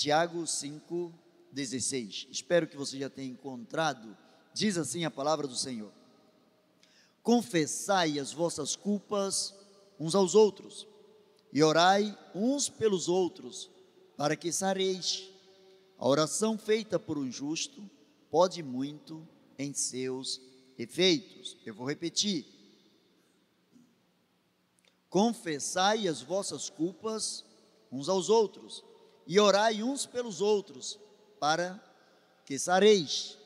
Tiago 5,16. Espero que você já tenha encontrado. Diz assim a palavra do Senhor: Confessai as vossas culpas uns aos outros, e orai uns pelos outros, para que sareis. A oração feita por um justo pode muito em seus efeitos. Eu vou repetir. Confessai as vossas culpas uns aos outros, e orai uns pelos outros, para que sareis.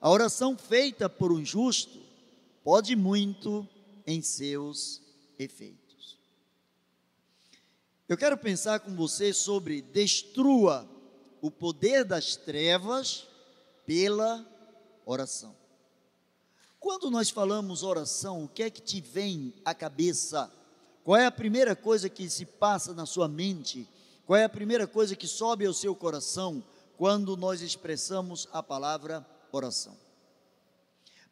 A oração feita por um justo pode muito em seus efeitos. Eu quero pensar com você sobre destrua o poder das trevas pela oração. Quando nós falamos oração, o que é que te vem à cabeça? Qual é a primeira coisa que se passa na sua mente? Qual é a primeira coisa que sobe ao seu coração quando nós expressamos a palavra oração?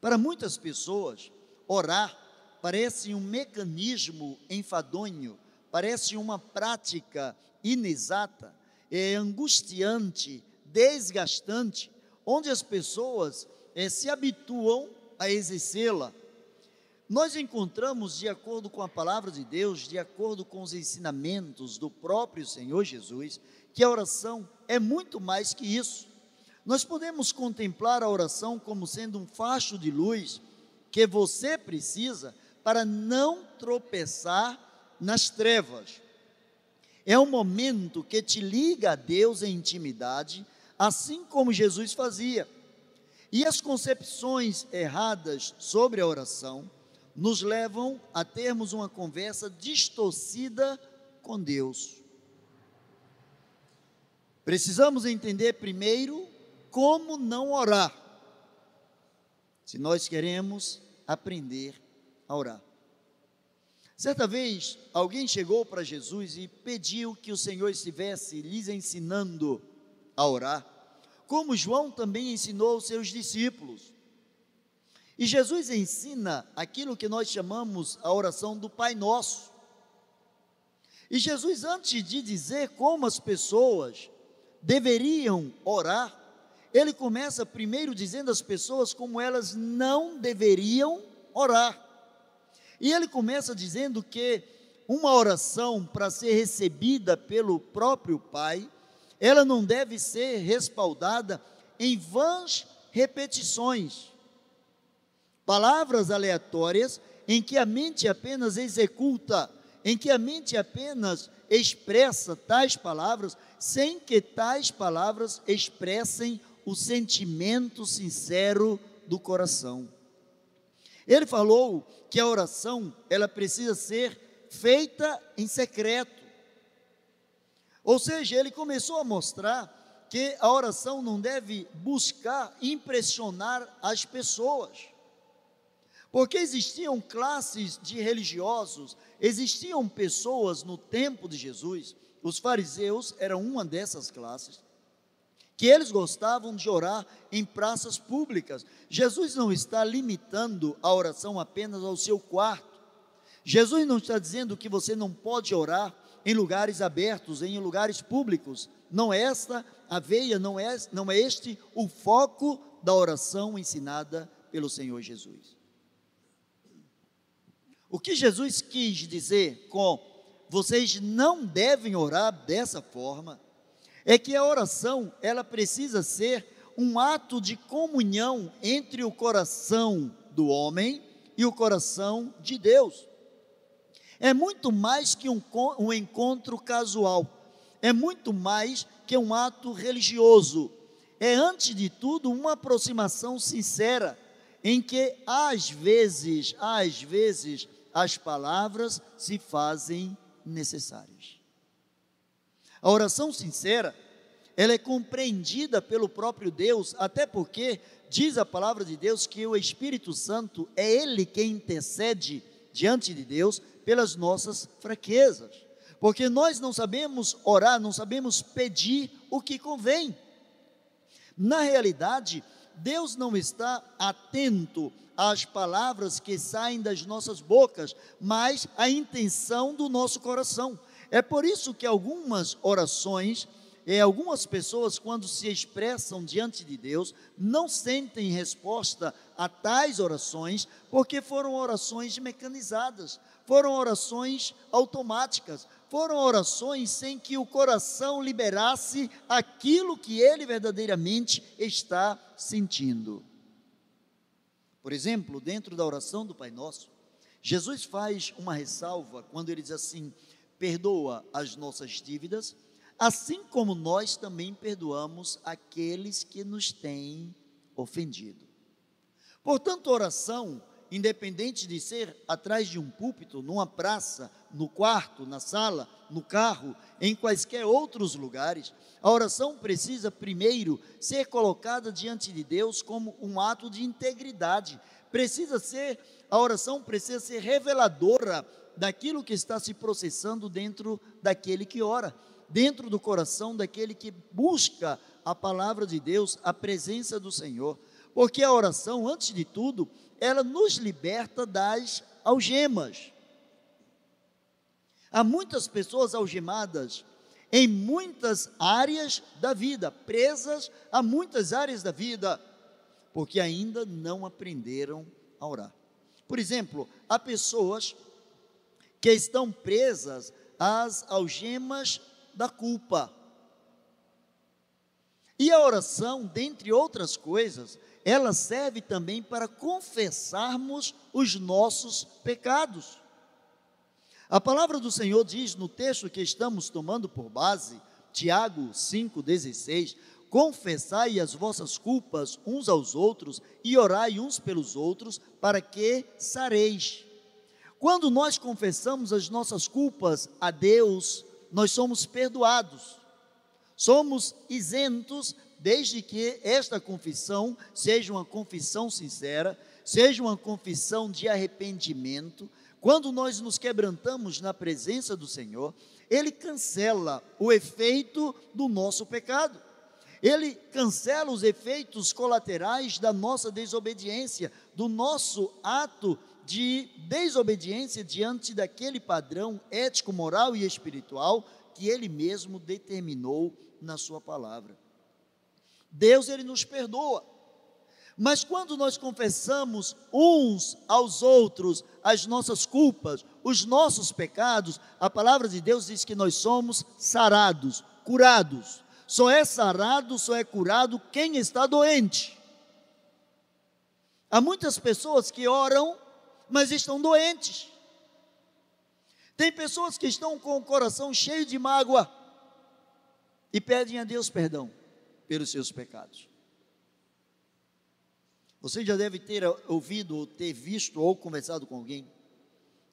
Para muitas pessoas, orar parece um mecanismo enfadonho, parece uma prática inexata, é angustiante, desgastante, onde as pessoas é, se habituam a exercê-la. Nós encontramos, de acordo com a palavra de Deus, de acordo com os ensinamentos do próprio Senhor Jesus, que a oração é muito mais que isso. Nós podemos contemplar a oração como sendo um facho de luz que você precisa para não tropeçar nas trevas. É um momento que te liga a Deus em intimidade, assim como Jesus fazia. E as concepções erradas sobre a oração nos levam a termos uma conversa distorcida com Deus. Precisamos entender primeiro como não orar, se nós queremos aprender a orar. Certa vez, alguém chegou para Jesus e pediu que o Senhor estivesse lhes ensinando a orar como João também ensinou aos seus discípulos. E Jesus ensina aquilo que nós chamamos a oração do Pai Nosso. E Jesus, antes de dizer como as pessoas deveriam orar, ele começa primeiro dizendo às pessoas como elas não deveriam orar. E ele começa dizendo que uma oração para ser recebida pelo próprio Pai, ela não deve ser respaldada em vãs repetições, palavras aleatórias em que a mente apenas executa, em que a mente apenas expressa tais palavras, sem que tais palavras expressem o sentimento sincero do coração. Ele falou que a oração, ela precisa ser feita em secreto. Ou seja, ele começou a mostrar que a oração não deve buscar impressionar as pessoas. Porque existiam classes de religiosos, existiam pessoas no tempo de Jesus, os fariseus eram uma dessas classes, que eles gostavam de orar em praças públicas. Jesus não está limitando a oração apenas ao seu quarto. Jesus não está dizendo que você não pode orar em lugares abertos, em lugares públicos. Não é esta a veia, não é, não é este o foco da oração ensinada pelo Senhor Jesus. O que Jesus quis dizer com vocês não devem orar dessa forma é que a oração, ela precisa ser um ato de comunhão entre o coração do homem e o coração de Deus. É muito mais que um, um encontro casual, é muito mais que um ato religioso. É, antes de tudo, uma aproximação sincera, em que às vezes, às vezes, as palavras se fazem necessárias. A oração sincera, ela é compreendida pelo próprio Deus, até porque diz a palavra de Deus que o Espírito Santo é ele quem intercede diante de Deus pelas nossas fraquezas, porque nós não sabemos orar, não sabemos pedir o que convém. Na realidade, Deus não está atento às palavras que saem das nossas bocas, mas à intenção do nosso coração. É por isso que algumas orações é, algumas pessoas, quando se expressam diante de Deus, não sentem resposta a tais orações, porque foram orações mecanizadas, foram orações automáticas, foram orações sem que o coração liberasse aquilo que ele verdadeiramente está sentindo. Por exemplo, dentro da oração do Pai Nosso, Jesus faz uma ressalva quando ele diz assim: perdoa as nossas dívidas assim como nós também perdoamos aqueles que nos têm ofendido. Portanto, oração, independente de ser atrás de um púlpito, numa praça, no quarto, na sala, no carro, em quaisquer outros lugares, a oração precisa primeiro ser colocada diante de Deus como um ato de integridade. Precisa ser, a oração precisa ser reveladora daquilo que está se processando dentro daquele que ora dentro do coração daquele que busca a palavra de Deus, a presença do Senhor. Porque a oração, antes de tudo, ela nos liberta das algemas. Há muitas pessoas algemadas em muitas áreas da vida, presas a muitas áreas da vida, porque ainda não aprenderam a orar. Por exemplo, há pessoas que estão presas às algemas da culpa. E a oração, dentre outras coisas, ela serve também para confessarmos os nossos pecados. A palavra do Senhor diz no texto que estamos tomando por base, Tiago 5,16: Confessai as vossas culpas uns aos outros e orai uns pelos outros, para que sareis. Quando nós confessamos as nossas culpas a Deus, nós somos perdoados, somos isentos, desde que esta confissão seja uma confissão sincera, seja uma confissão de arrependimento. Quando nós nos quebrantamos na presença do Senhor, Ele cancela o efeito do nosso pecado. Ele cancela os efeitos colaterais da nossa desobediência, do nosso ato de desobediência diante daquele padrão ético, moral e espiritual que ele mesmo determinou na sua palavra. Deus ele nos perdoa. Mas quando nós confessamos uns aos outros as nossas culpas, os nossos pecados, a palavra de Deus diz que nós somos sarados, curados. Só é sarado, só é curado quem está doente. Há muitas pessoas que oram mas estão doentes. Tem pessoas que estão com o coração cheio de mágoa e pedem a Deus perdão pelos seus pecados. Você já deve ter ouvido, ou ter visto, ou conversado com alguém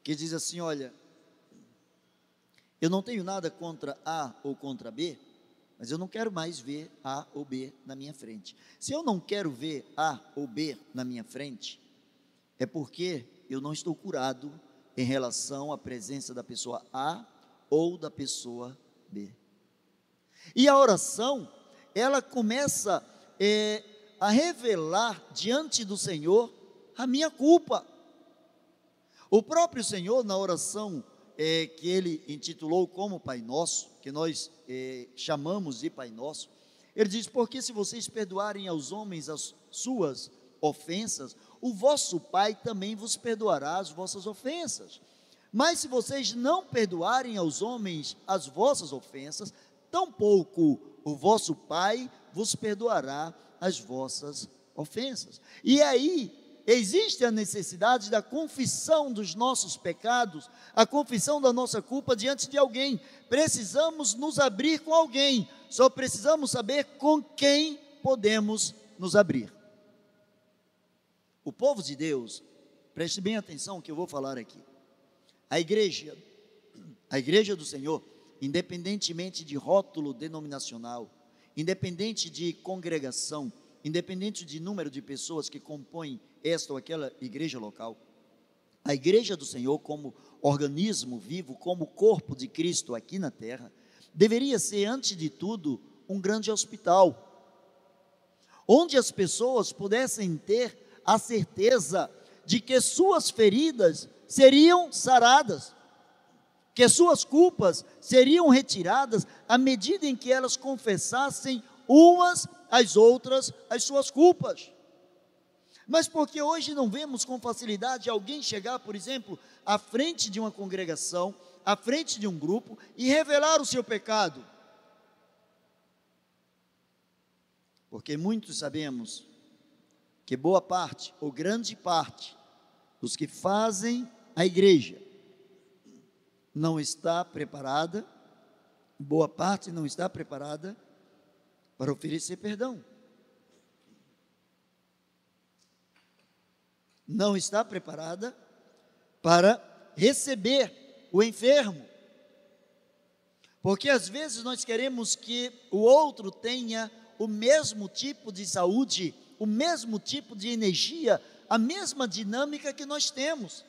que diz assim: Olha, eu não tenho nada contra A ou contra B, mas eu não quero mais ver A ou B na minha frente. Se eu não quero ver A ou B na minha frente, é porque eu não estou curado em relação à presença da pessoa A ou da pessoa B. E a oração, ela começa é, a revelar diante do Senhor a minha culpa. O próprio Senhor, na oração é, que ele intitulou como Pai Nosso, que nós é, chamamos de Pai Nosso, ele diz: Porque se vocês perdoarem aos homens as suas ofensas, o vosso Pai também vos perdoará as vossas ofensas. Mas se vocês não perdoarem aos homens as vossas ofensas, tampouco o vosso Pai vos perdoará as vossas ofensas. E aí existe a necessidade da confissão dos nossos pecados, a confissão da nossa culpa diante de alguém. Precisamos nos abrir com alguém, só precisamos saber com quem podemos nos abrir. O povo de Deus, preste bem atenção que eu vou falar aqui. A igreja, a igreja do Senhor, independentemente de rótulo denominacional, independente de congregação, independente de número de pessoas que compõem esta ou aquela igreja local, a igreja do Senhor, como organismo vivo, como corpo de Cristo aqui na terra, deveria ser, antes de tudo, um grande hospital, onde as pessoas pudessem ter a certeza de que suas feridas seriam saradas. que suas culpas seriam retiradas à medida em que elas confessassem umas às outras as suas culpas. Mas porque hoje não vemos com facilidade alguém chegar, por exemplo, à frente de uma congregação, à frente de um grupo e revelar o seu pecado? Porque muitos sabemos que boa parte, ou grande parte, dos que fazem a igreja não está preparada, boa parte não está preparada para oferecer perdão. Não está preparada para receber o enfermo. Porque às vezes nós queremos que o outro tenha o mesmo tipo de saúde, o mesmo tipo de energia, a mesma dinâmica que nós temos.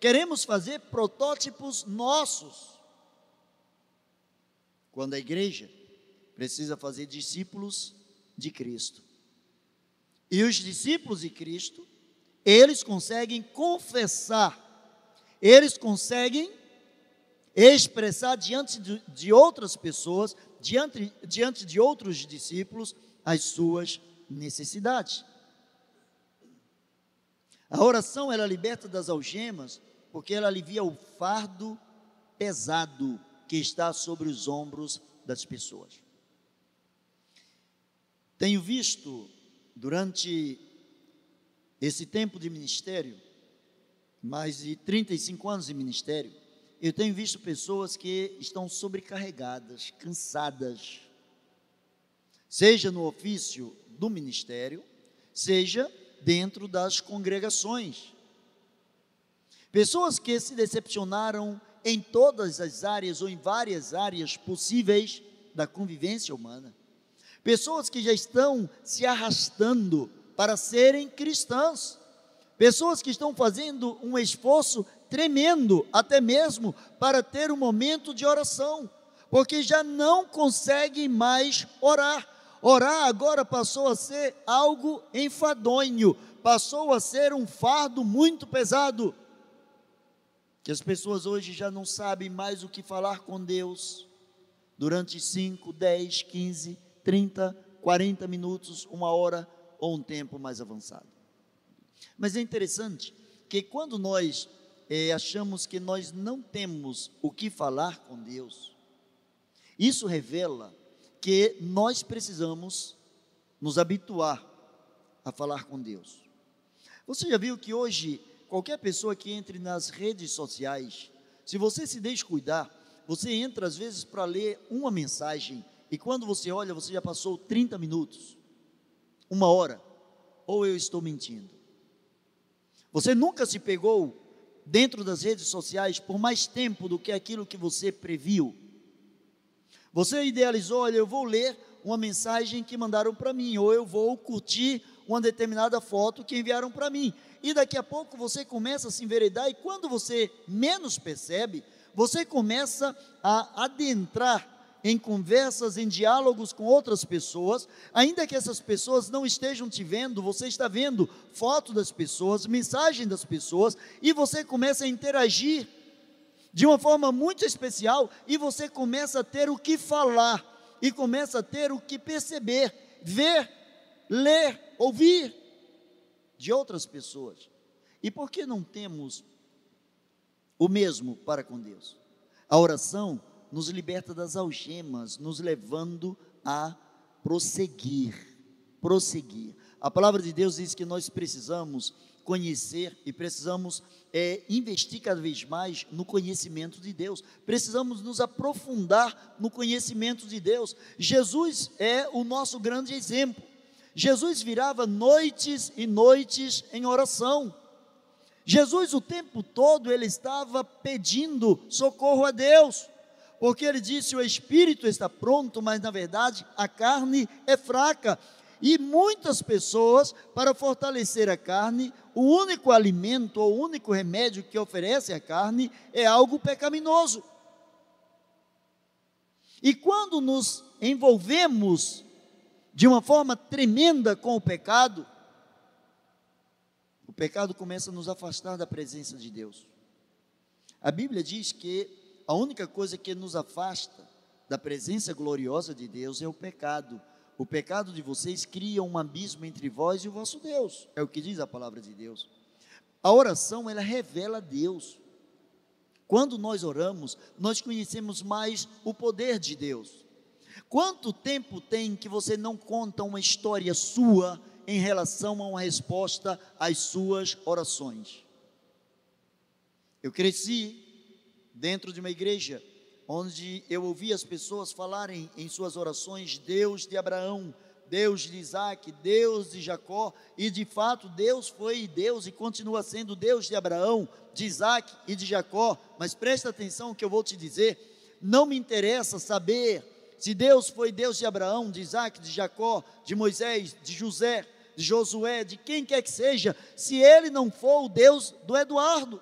Queremos fazer protótipos nossos. Quando a igreja precisa fazer discípulos de Cristo. E os discípulos de Cristo, eles conseguem confessar, eles conseguem expressar diante de, de outras pessoas, diante, diante de outros discípulos, as suas necessidades. A oração ela liberta das algemas, porque ela alivia o fardo pesado que está sobre os ombros das pessoas. Tenho visto durante esse tempo de ministério, mais de 35 anos de ministério, eu tenho visto pessoas que estão sobrecarregadas, cansadas, seja no ofício do ministério, seja dentro das congregações. Pessoas que se decepcionaram em todas as áreas ou em várias áreas possíveis da convivência humana. Pessoas que já estão se arrastando para serem cristãs. Pessoas que estão fazendo um esforço tremendo, até mesmo para ter um momento de oração, porque já não conseguem mais orar. Orar agora passou a ser algo enfadonho, passou a ser um fardo muito pesado. Que as pessoas hoje já não sabem mais o que falar com Deus durante 5, 10, 15, 30, 40 minutos, uma hora ou um tempo mais avançado. Mas é interessante que quando nós é, achamos que nós não temos o que falar com Deus, isso revela que nós precisamos nos habituar a falar com Deus. Você já viu que hoje, qualquer pessoa que entre nas redes sociais, se você se descuidar, você entra às vezes para ler uma mensagem e quando você olha, você já passou 30 minutos, uma hora, ou eu estou mentindo? Você nunca se pegou dentro das redes sociais por mais tempo do que aquilo que você previu? Você idealizou, olha, eu vou ler uma mensagem que mandaram para mim, ou eu vou curtir uma determinada foto que enviaram para mim. E daqui a pouco você começa a se enveredar, e quando você menos percebe, você começa a adentrar em conversas, em diálogos com outras pessoas, ainda que essas pessoas não estejam te vendo, você está vendo foto das pessoas, mensagem das pessoas, e você começa a interagir de uma forma muito especial, e você começa a ter o que falar, e começa a ter o que perceber, ver, ler, ouvir de outras pessoas. E por que não temos o mesmo para com Deus? A oração nos liberta das algemas, nos levando a prosseguir. Prosseguir. A palavra de Deus diz que nós precisamos conhecer e precisamos é, investir cada vez mais no conhecimento de Deus. Precisamos nos aprofundar no conhecimento de Deus. Jesus é o nosso grande exemplo. Jesus virava noites e noites em oração. Jesus o tempo todo ele estava pedindo socorro a Deus porque ele disse: o espírito está pronto, mas na verdade a carne é fraca. E muitas pessoas, para fortalecer a carne, o único alimento ou o único remédio que oferece a carne é algo pecaminoso. E quando nos envolvemos de uma forma tremenda com o pecado, o pecado começa a nos afastar da presença de Deus. A Bíblia diz que a única coisa que nos afasta da presença gloriosa de Deus é o pecado. O pecado de vocês cria um abismo entre vós e o vosso Deus. É o que diz a palavra de Deus. A oração, ela revela Deus. Quando nós oramos, nós conhecemos mais o poder de Deus. Quanto tempo tem que você não conta uma história sua em relação a uma resposta às suas orações? Eu cresci dentro de uma igreja onde eu ouvi as pessoas falarem em suas orações Deus de Abraão, Deus de Isaac, Deus de Jacó, e de fato Deus foi Deus e continua sendo Deus de Abraão, de Isaac e de Jacó, mas presta atenção que eu vou te dizer, não me interessa saber se Deus foi Deus de Abraão, de Isaac, de Jacó, de Moisés, de José, de Josué, de quem quer que seja, se ele não for o Deus do Eduardo.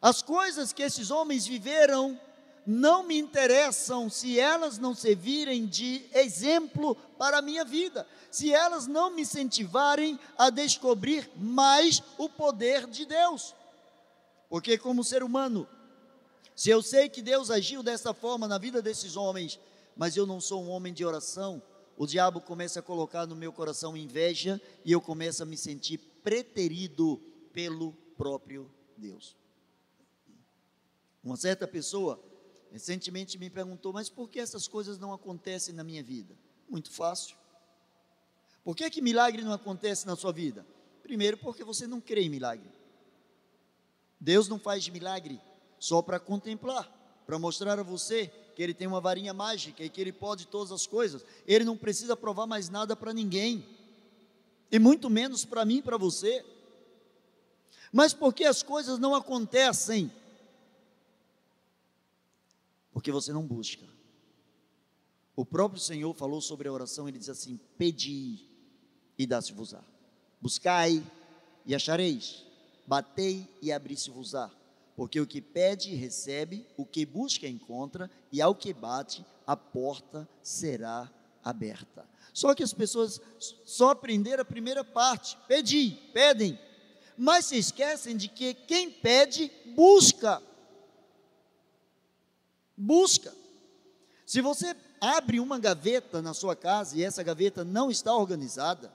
As coisas que esses homens viveram não me interessam se elas não servirem de exemplo para a minha vida, se elas não me incentivarem a descobrir mais o poder de Deus. Porque, como ser humano, se eu sei que Deus agiu dessa forma na vida desses homens, mas eu não sou um homem de oração, o diabo começa a colocar no meu coração inveja e eu começo a me sentir preterido pelo próprio Deus. Uma certa pessoa recentemente me perguntou: Mas por que essas coisas não acontecem na minha vida? Muito fácil. Por que, que milagre não acontece na sua vida? Primeiro, porque você não crê em milagre. Deus não faz milagre só para contemplar, para mostrar a você que Ele tem uma varinha mágica e que Ele pode todas as coisas. Ele não precisa provar mais nada para ninguém, e muito menos para mim e para você. Mas por que as coisas não acontecem? Porque você não busca. O próprio Senhor falou sobre a oração, ele diz assim: Pedi e dá-se-vos-á. Buscai e achareis. Batei e abri-se-vos-á. Porque o que pede recebe, o que busca encontra, e ao que bate, a porta será aberta. Só que as pessoas só aprenderam a primeira parte: pedi, pedem, mas se esquecem de que quem pede, busca busca. Se você abre uma gaveta na sua casa e essa gaveta não está organizada,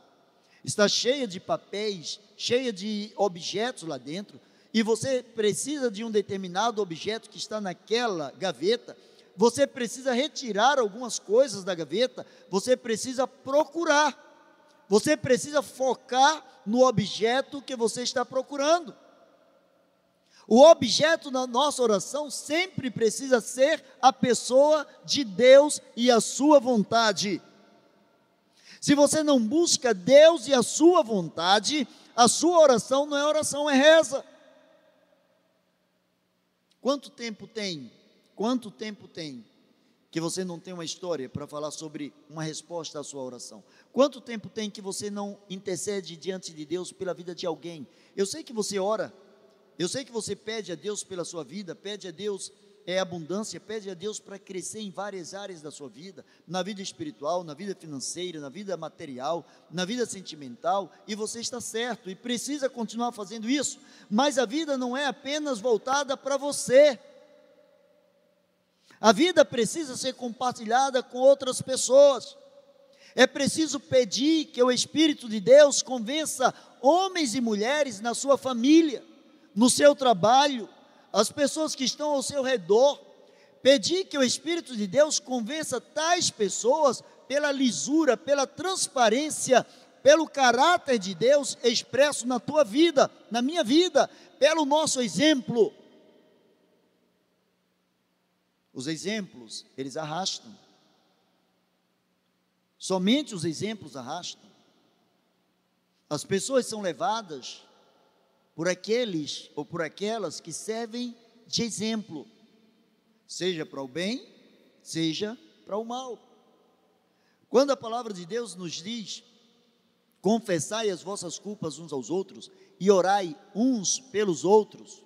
está cheia de papéis, cheia de objetos lá dentro, e você precisa de um determinado objeto que está naquela gaveta, você precisa retirar algumas coisas da gaveta, você precisa procurar, você precisa focar no objeto que você está procurando. O objeto da nossa oração sempre precisa ser a pessoa de Deus e a sua vontade. Se você não busca Deus e a sua vontade, a sua oração não é oração, é reza. Quanto tempo tem? Quanto tempo tem que você não tem uma história para falar sobre uma resposta à sua oração? Quanto tempo tem que você não intercede diante de Deus pela vida de alguém? Eu sei que você ora, eu sei que você pede a Deus pela sua vida, pede a Deus é abundância, pede a Deus para crescer em várias áreas da sua vida, na vida espiritual, na vida financeira, na vida material, na vida sentimental, e você está certo e precisa continuar fazendo isso, mas a vida não é apenas voltada para você. A vida precisa ser compartilhada com outras pessoas. É preciso pedir que o Espírito de Deus convença homens e mulheres na sua família no seu trabalho, as pessoas que estão ao seu redor. Pedir que o Espírito de Deus convença tais pessoas pela lisura, pela transparência, pelo caráter de Deus expresso na tua vida, na minha vida, pelo nosso exemplo. Os exemplos, eles arrastam. Somente os exemplos arrastam. As pessoas são levadas por aqueles ou por aquelas que servem de exemplo, seja para o bem, seja para o mal. Quando a palavra de Deus nos diz: confessai as vossas culpas uns aos outros e orai uns pelos outros,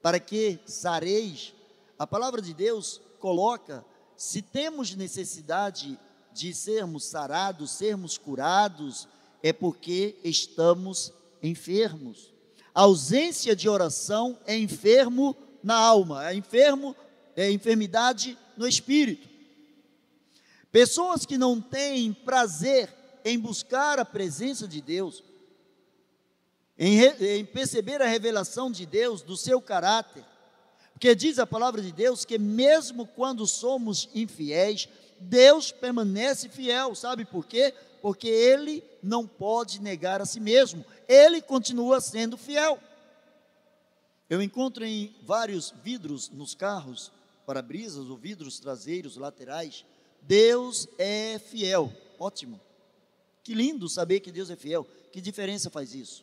para que sareis, a palavra de Deus coloca: se temos necessidade de sermos sarados, sermos curados, é porque estamos enfermos. A ausência de oração é enfermo na alma, é enfermo, é enfermidade no espírito. Pessoas que não têm prazer em buscar a presença de Deus, em, em perceber a revelação de Deus, do seu caráter, porque diz a palavra de Deus que mesmo quando somos infiéis, Deus permanece fiel, sabe por quê? Porque Ele não pode negar a si mesmo, Ele continua sendo fiel. Eu encontro em vários vidros nos carros, para-brisas ou vidros traseiros, laterais, Deus é fiel. Ótimo. Que lindo saber que Deus é fiel. Que diferença faz isso?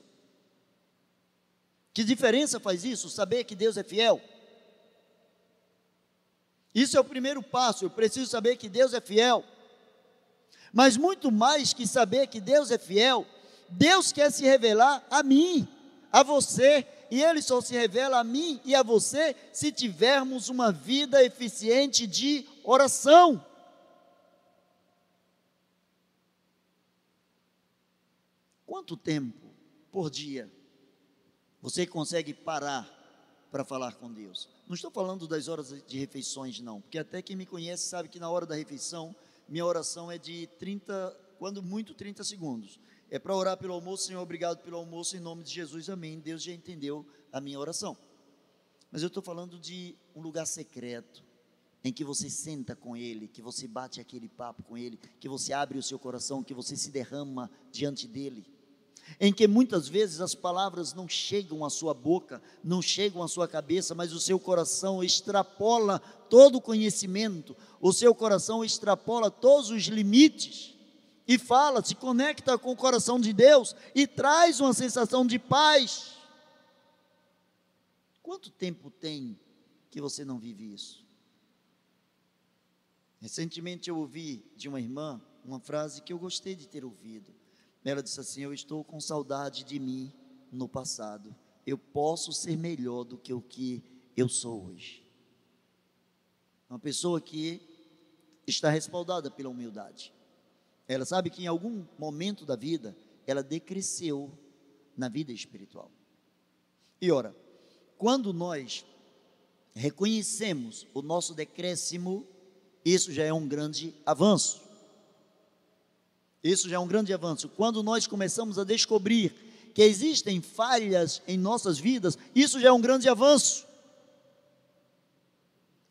Que diferença faz isso? Saber que Deus é fiel? Isso é o primeiro passo. Eu preciso saber que Deus é fiel. Mas muito mais que saber que Deus é fiel, Deus quer se revelar a mim, a você, e Ele só se revela a mim e a você se tivermos uma vida eficiente de oração. Quanto tempo por dia você consegue parar para falar com Deus? Não estou falando das horas de refeições, não, porque até quem me conhece sabe que na hora da refeição, minha oração é de 30, quando muito 30 segundos. É para orar pelo almoço, Senhor, obrigado pelo almoço, em nome de Jesus, amém. Deus já entendeu a minha oração. Mas eu estou falando de um lugar secreto, em que você senta com Ele, que você bate aquele papo com Ele, que você abre o seu coração, que você se derrama diante dEle em que muitas vezes as palavras não chegam à sua boca, não chegam à sua cabeça, mas o seu coração extrapola todo o conhecimento, o seu coração extrapola todos os limites e fala, se conecta com o coração de Deus e traz uma sensação de paz. Quanto tempo tem que você não vive isso? Recentemente eu ouvi de uma irmã uma frase que eu gostei de ter ouvido. Ela disse assim: Eu estou com saudade de mim no passado. Eu posso ser melhor do que o que eu sou hoje. Uma pessoa que está respaldada pela humildade. Ela sabe que em algum momento da vida ela decresceu na vida espiritual. E ora, quando nós reconhecemos o nosso decréscimo, isso já é um grande avanço. Isso já é um grande avanço. Quando nós começamos a descobrir que existem falhas em nossas vidas, isso já é um grande avanço.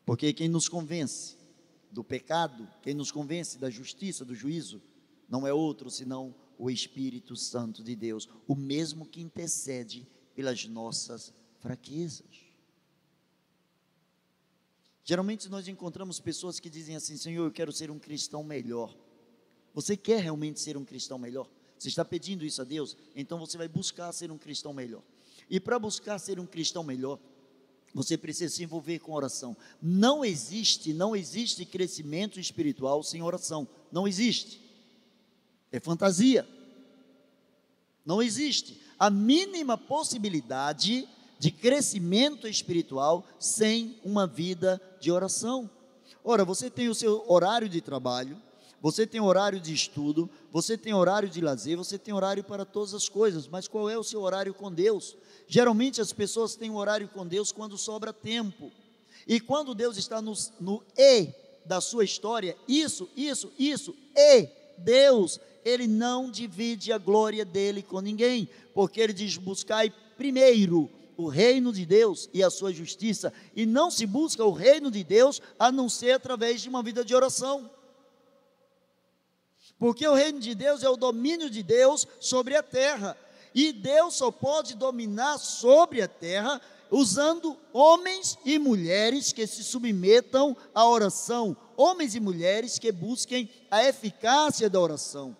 Porque quem nos convence do pecado, quem nos convence da justiça, do juízo, não é outro senão o Espírito Santo de Deus, o mesmo que intercede pelas nossas fraquezas. Geralmente nós encontramos pessoas que dizem assim: Senhor, eu quero ser um cristão melhor. Você quer realmente ser um cristão melhor? Você está pedindo isso a Deus? Então você vai buscar ser um cristão melhor. E para buscar ser um cristão melhor, você precisa se envolver com oração. Não existe, não existe crescimento espiritual sem oração. Não existe. É fantasia. Não existe a mínima possibilidade de crescimento espiritual sem uma vida de oração. Ora, você tem o seu horário de trabalho, você tem horário de estudo, você tem horário de lazer, você tem horário para todas as coisas, mas qual é o seu horário com Deus? Geralmente as pessoas têm horário com Deus quando sobra tempo. E quando Deus está no, no E da sua história, isso, isso, isso, E, Deus, Ele não divide a glória dele com ninguém, porque Ele diz: buscai primeiro o reino de Deus e a sua justiça, e não se busca o reino de Deus a não ser através de uma vida de oração. Porque o reino de Deus é o domínio de Deus sobre a terra. E Deus só pode dominar sobre a terra usando homens e mulheres que se submetam à oração, homens e mulheres que busquem a eficácia da oração.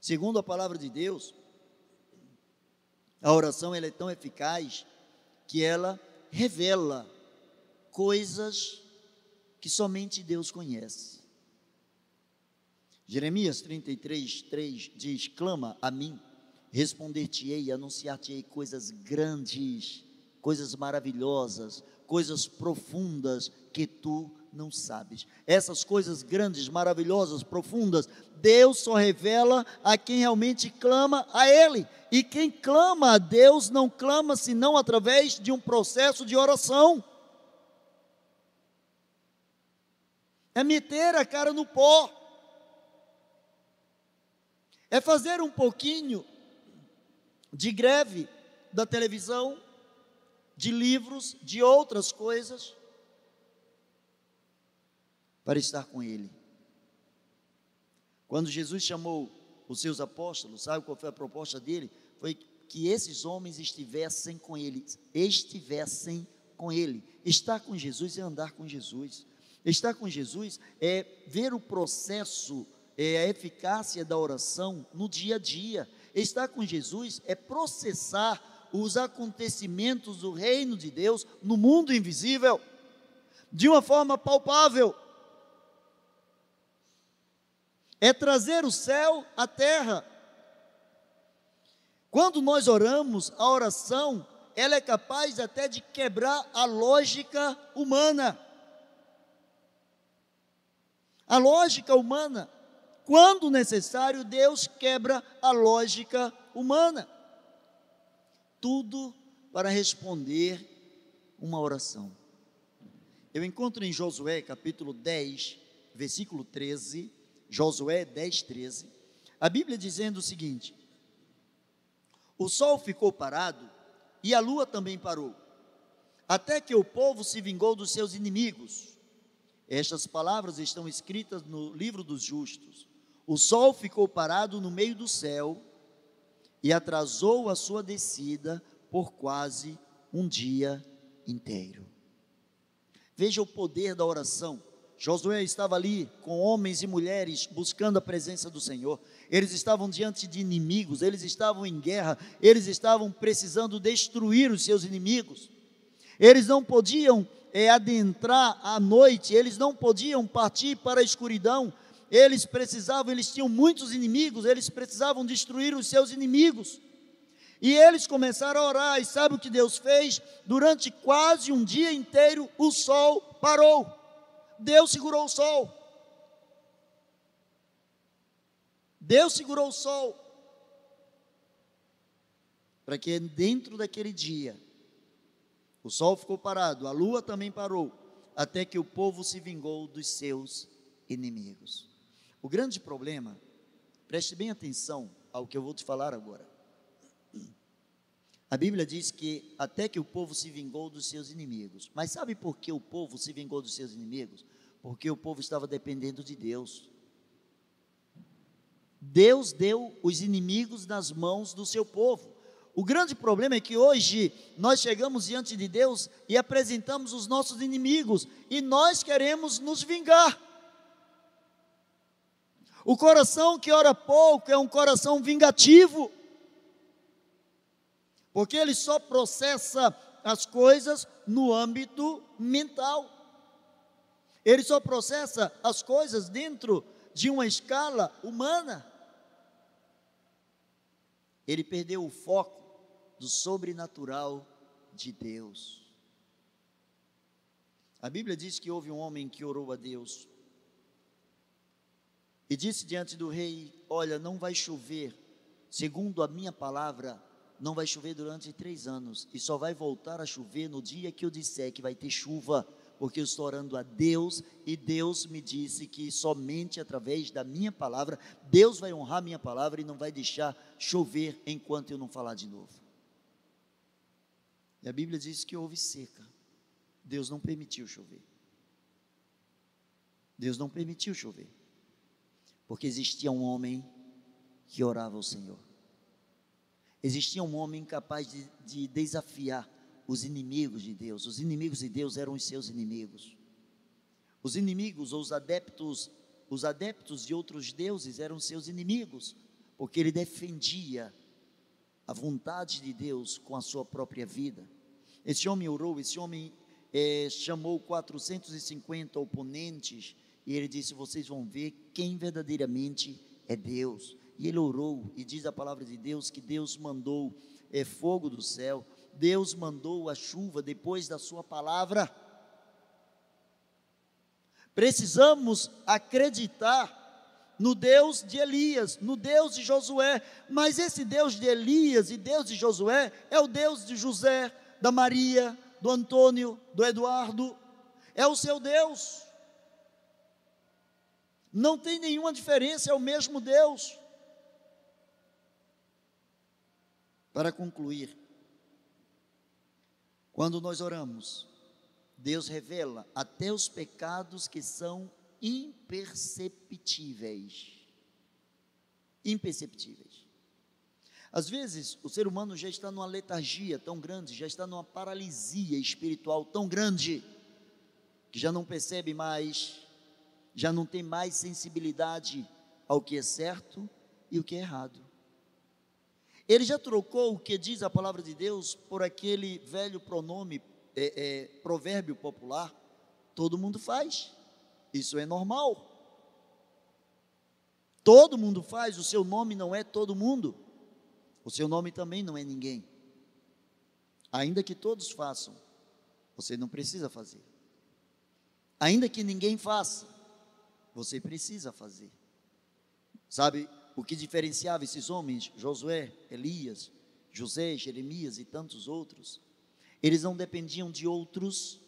Segundo a palavra de Deus, a oração ela é tão eficaz que ela revela coisas que somente Deus conhece. Jeremias 33, 3 diz: Clama a mim, responder-te-ei, anunciar-te-ei coisas grandes, coisas maravilhosas, coisas profundas que tu não sabes. Essas coisas grandes, maravilhosas, profundas, Deus só revela a quem realmente clama a Ele. E quem clama a Deus não clama senão através de um processo de oração. É meter a cara no pó. É fazer um pouquinho de greve da televisão, de livros, de outras coisas, para estar com Ele. Quando Jesus chamou os seus apóstolos, sabe qual foi a proposta dele? Foi que esses homens estivessem com Ele, estivessem com Ele. Estar com Jesus é andar com Jesus. Estar com Jesus é ver o processo, é a eficácia da oração no dia a dia. Estar com Jesus é processar os acontecimentos do reino de Deus no mundo invisível, de uma forma palpável. É trazer o céu à terra. Quando nós oramos, a oração, ela é capaz até de quebrar a lógica humana. A lógica humana. Quando necessário, Deus quebra a lógica humana tudo para responder uma oração. Eu encontro em Josué capítulo 10, versículo 13, Josué 10, 13, a Bíblia dizendo o seguinte: O sol ficou parado e a lua também parou, até que o povo se vingou dos seus inimigos. Estas palavras estão escritas no livro dos justos. O sol ficou parado no meio do céu e atrasou a sua descida por quase um dia inteiro. Veja o poder da oração. Josué estava ali com homens e mulheres buscando a presença do Senhor. Eles estavam diante de inimigos, eles estavam em guerra, eles estavam precisando destruir os seus inimigos. Eles não podiam é, adentrar à noite, eles não podiam partir para a escuridão, eles precisavam, eles tinham muitos inimigos, eles precisavam destruir os seus inimigos. E eles começaram a orar, e sabe o que Deus fez? Durante quase um dia inteiro, o sol parou. Deus segurou o sol. Deus segurou o sol. Para que dentro daquele dia, o sol ficou parado, a lua também parou, até que o povo se vingou dos seus inimigos. O grande problema, preste bem atenção ao que eu vou te falar agora. A Bíblia diz que até que o povo se vingou dos seus inimigos. Mas sabe por que o povo se vingou dos seus inimigos? Porque o povo estava dependendo de Deus. Deus deu os inimigos nas mãos do seu povo. O grande problema é que hoje nós chegamos diante de Deus e apresentamos os nossos inimigos e nós queremos nos vingar. O coração que ora pouco é um coração vingativo, porque ele só processa as coisas no âmbito mental. Ele só processa as coisas dentro de uma escala humana. Ele perdeu o foco do sobrenatural de Deus. A Bíblia diz que houve um homem que orou a Deus e disse diante do rei: Olha, não vai chover, segundo a minha palavra, não vai chover durante três anos, e só vai voltar a chover no dia que eu disser que vai ter chuva, porque eu estou orando a Deus, e Deus me disse que somente através da minha palavra, Deus vai honrar minha palavra e não vai deixar chover enquanto eu não falar de novo. E a Bíblia diz que houve seca, Deus não permitiu chover. Deus não permitiu chover porque existia um homem que orava ao Senhor. Existia um homem capaz de, de desafiar os inimigos de Deus. Os inimigos de Deus eram os seus inimigos. Os inimigos ou os adeptos, os adeptos de outros deuses eram seus inimigos, porque ele defendia a vontade de Deus com a sua própria vida. Esse homem orou, esse homem é, chamou 450 oponentes e ele disse: Vocês vão ver quem verdadeiramente é Deus. E ele orou, e diz a palavra de Deus que Deus mandou é, fogo do céu, Deus mandou a chuva depois da sua palavra. Precisamos acreditar no Deus de Elias, no Deus de Josué, mas esse Deus de Elias e Deus de Josué é o Deus de José, da Maria, do Antônio, do Eduardo, é o seu Deus. Não tem nenhuma diferença, é o mesmo Deus. Para concluir, quando nós oramos, Deus revela até os pecados que são imperceptíveis. Imperceptíveis. Às vezes, o ser humano já está numa letargia tão grande, já está numa paralisia espiritual tão grande, que já não percebe mais, já não tem mais sensibilidade ao que é certo e o que é errado. Ele já trocou o que diz a palavra de Deus por aquele velho pronome, é, é, provérbio popular: todo mundo faz. Isso é normal. Todo mundo faz, o seu nome não é todo mundo. O seu nome também não é ninguém. Ainda que todos façam, você não precisa fazer. Ainda que ninguém faça, você precisa fazer. Sabe o que diferenciava esses homens, Josué, Elias, José, Jeremias e tantos outros? Eles não dependiam de outros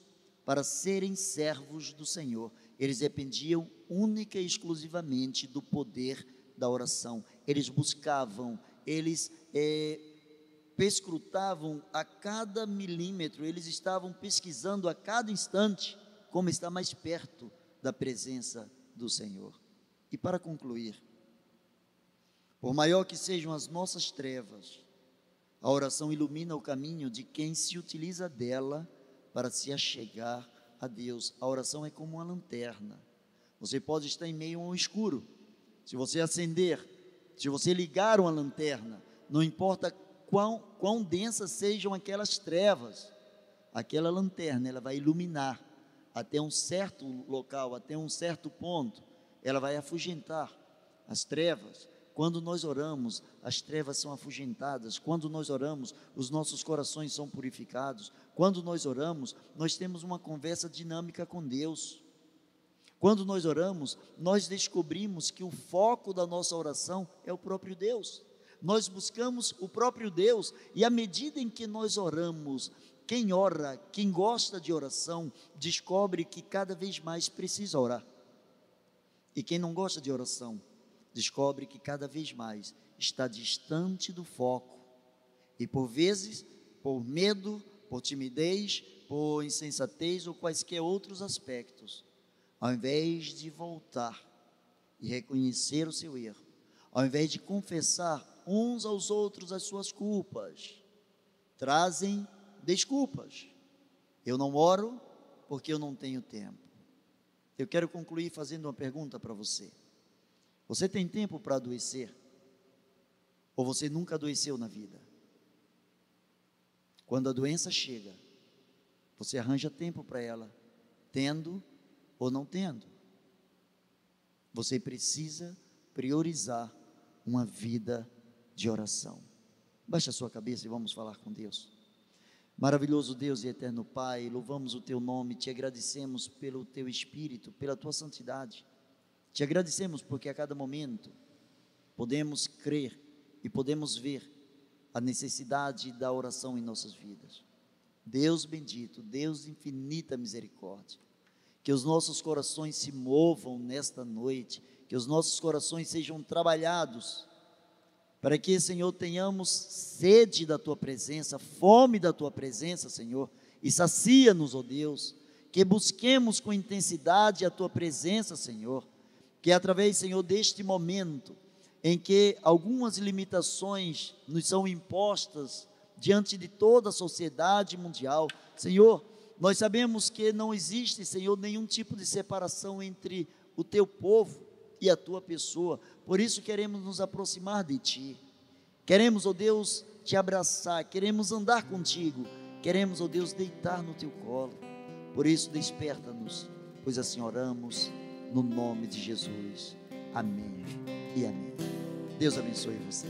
para serem servos do Senhor eles dependiam única e exclusivamente do poder da oração. Eles buscavam, eles é, pescrutavam a cada milímetro, eles estavam pesquisando a cada instante como está mais perto da presença do Senhor. E para concluir, por maior que sejam as nossas trevas, a oração ilumina o caminho de quem se utiliza dela para se achegar a Deus. A oração é como uma lanterna. Você pode estar em meio a um escuro. Se você acender, se você ligar uma lanterna, não importa quão, quão densas sejam aquelas trevas, aquela lanterna ela vai iluminar até um certo local, até um certo ponto, ela vai afugentar as trevas. Quando nós oramos, as trevas são afugentadas. Quando nós oramos, os nossos corações são purificados. Quando nós oramos, nós temos uma conversa dinâmica com Deus. Quando nós oramos, nós descobrimos que o foco da nossa oração é o próprio Deus. Nós buscamos o próprio Deus e à medida em que nós oramos, quem ora, quem gosta de oração, descobre que cada vez mais precisa orar. E quem não gosta de oração, descobre que cada vez mais está distante do foco. E por vezes, por medo, por timidez, por insensatez ou quaisquer outros aspectos, ao invés de voltar e reconhecer o seu erro, ao invés de confessar uns aos outros as suas culpas, trazem desculpas. Eu não oro porque eu não tenho tempo. Eu quero concluir fazendo uma pergunta para você. Você tem tempo para adoecer? Ou você nunca adoeceu na vida? Quando a doença chega, você arranja tempo para ela, tendo ou não tendo. Você precisa priorizar uma vida de oração. Baixe a sua cabeça e vamos falar com Deus. Maravilhoso Deus e eterno Pai, louvamos o teu nome, te agradecemos pelo teu espírito, pela tua santidade. Te agradecemos porque a cada momento podemos crer e podemos ver a necessidade da oração em nossas vidas. Deus bendito, Deus de infinita misericórdia, que os nossos corações se movam nesta noite, que os nossos corações sejam trabalhados, para que, Senhor, tenhamos sede da tua presença, fome da tua presença, Senhor, e sacia-nos, ó Deus, que busquemos com intensidade a tua presença, Senhor, que através, Senhor, deste momento, em que algumas limitações nos são impostas diante de toda a sociedade mundial. Senhor, nós sabemos que não existe, Senhor, nenhum tipo de separação entre o teu povo e a tua pessoa. Por isso queremos nos aproximar de ti. Queremos, ó oh Deus, te abraçar, queremos andar contigo. Queremos, ó oh Deus, deitar no teu colo. Por isso desperta-nos, pois assim oramos no nome de Jesus. Amém e amém. Deus abençoe você.